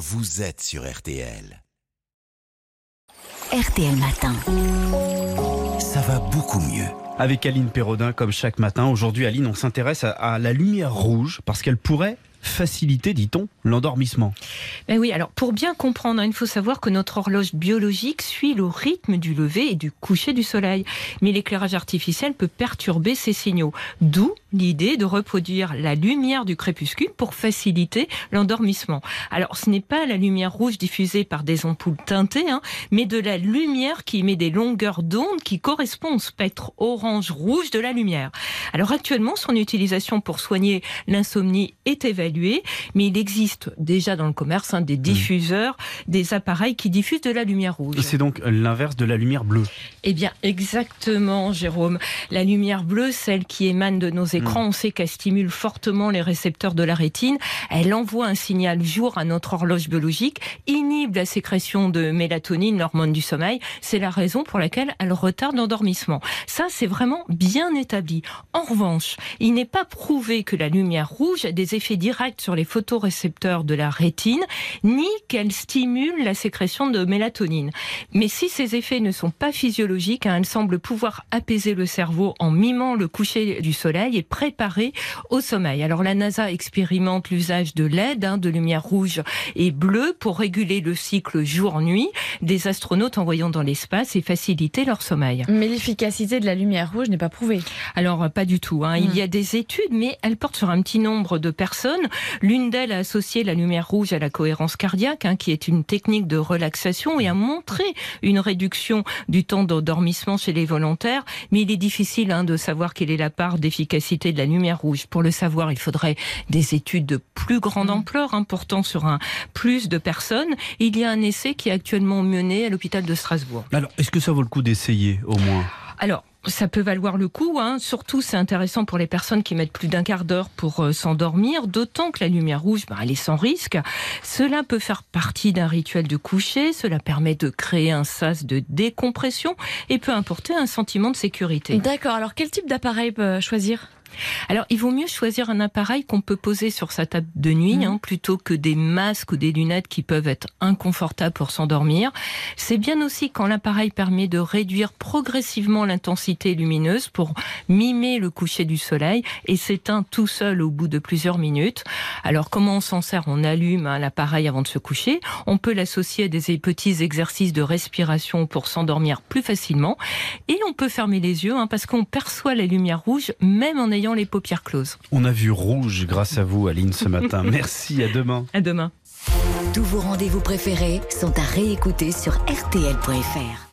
vous êtes sur RTL. RTL Matin. Ça va beaucoup mieux. Avec Aline Perrodin, comme chaque matin. Aujourd'hui, Aline, on s'intéresse à, à la lumière rouge parce qu'elle pourrait faciliter, dit-on, l'endormissement. Ben oui, alors pour bien comprendre, hein, il faut savoir que notre horloge biologique suit le rythme du lever et du coucher du soleil. Mais l'éclairage artificiel peut perturber ces signaux. D'où l'idée de reproduire la lumière du crépuscule pour faciliter l'endormissement. Alors ce n'est pas la lumière rouge diffusée par des ampoules teintées, hein, mais de la lumière qui émet des longueurs d'onde qui correspondent au spectre orange-rouge de la lumière. Alors actuellement, son utilisation pour soigner l'insomnie est évaluée, mais il existe déjà dans le commerce hein, des Mmh. diffuseurs, des appareils qui diffusent de la lumière rouge. Et c'est donc l'inverse de la lumière bleue. Eh bien, exactement, Jérôme. La lumière bleue, celle qui émane de nos écrans, on sait qu'elle stimule fortement les récepteurs de la rétine. Elle envoie un signal jour à notre horloge biologique, inhibe la sécrétion de mélatonine, l'hormone du sommeil. C'est la raison pour laquelle elle retarde l'endormissement. Ça, c'est vraiment bien établi. En revanche, il n'est pas prouvé que la lumière rouge a des effets directs sur les photorécepteurs de la rétine, ni qu'elle stimule la sécrétion de mélatonine. Mais si ces effets ne sont pas physiologiques, hein, elle semble pouvoir apaiser le cerveau en mimant le coucher du soleil et préparer au sommeil. Alors la NASA expérimente l'usage de LED, hein, de lumière rouge et bleue, pour réguler le cycle jour-nuit des astronautes envoyant dans l'espace et faciliter leur sommeil. Mais l'efficacité de la lumière rouge n'est pas prouvée. Alors, pas du tout. hein. Il y a des études, mais elles portent sur un petit nombre de personnes. L'une d'elles a associé la lumière rouge à la cohérence cardiaque, hein, qui est une technique de relaxation, et a montré une réduction du temps d'endormissement chez les volontaires. Mais il est difficile hein, de savoir quelle est la part d'efficacité de la lumière rouge. Pour le savoir, il faudrait des études de plus grande ampleur, hein, portant sur un plus de personnes. Il y a un essai qui est actuellement mené à l'hôpital de Strasbourg. Alors, est-ce que ça vaut le coup d'essayer, au moins? Alors, ça peut valoir le coup, hein. surtout c'est intéressant pour les personnes qui mettent plus d'un quart d'heure pour euh, s'endormir, d'autant que la lumière rouge, ben, elle est sans risque. Cela peut faire partie d'un rituel de coucher, cela permet de créer un sas de décompression et peut apporter un sentiment de sécurité. D'accord, alors quel type d'appareil choisir? Alors, il vaut mieux choisir un appareil qu'on peut poser sur sa table de nuit, Mhm. hein, plutôt que des masques ou des lunettes qui peuvent être inconfortables pour s'endormir. C'est bien aussi quand l'appareil permet de réduire progressivement l'intensité lumineuse pour mimer le coucher du soleil et s'éteint tout seul au bout de plusieurs minutes. Alors, comment on s'en sert? On allume hein, l'appareil avant de se coucher. On peut l'associer à des petits exercices de respiration pour s'endormir plus facilement. Et on peut fermer les yeux hein, parce qu'on perçoit la lumière rouge même en ayant les paupières closes. On a vu rouge grâce à vous, Aline, ce matin. Merci, à demain. À demain. Tous vos rendez-vous préférés sont à réécouter sur RTL.fr.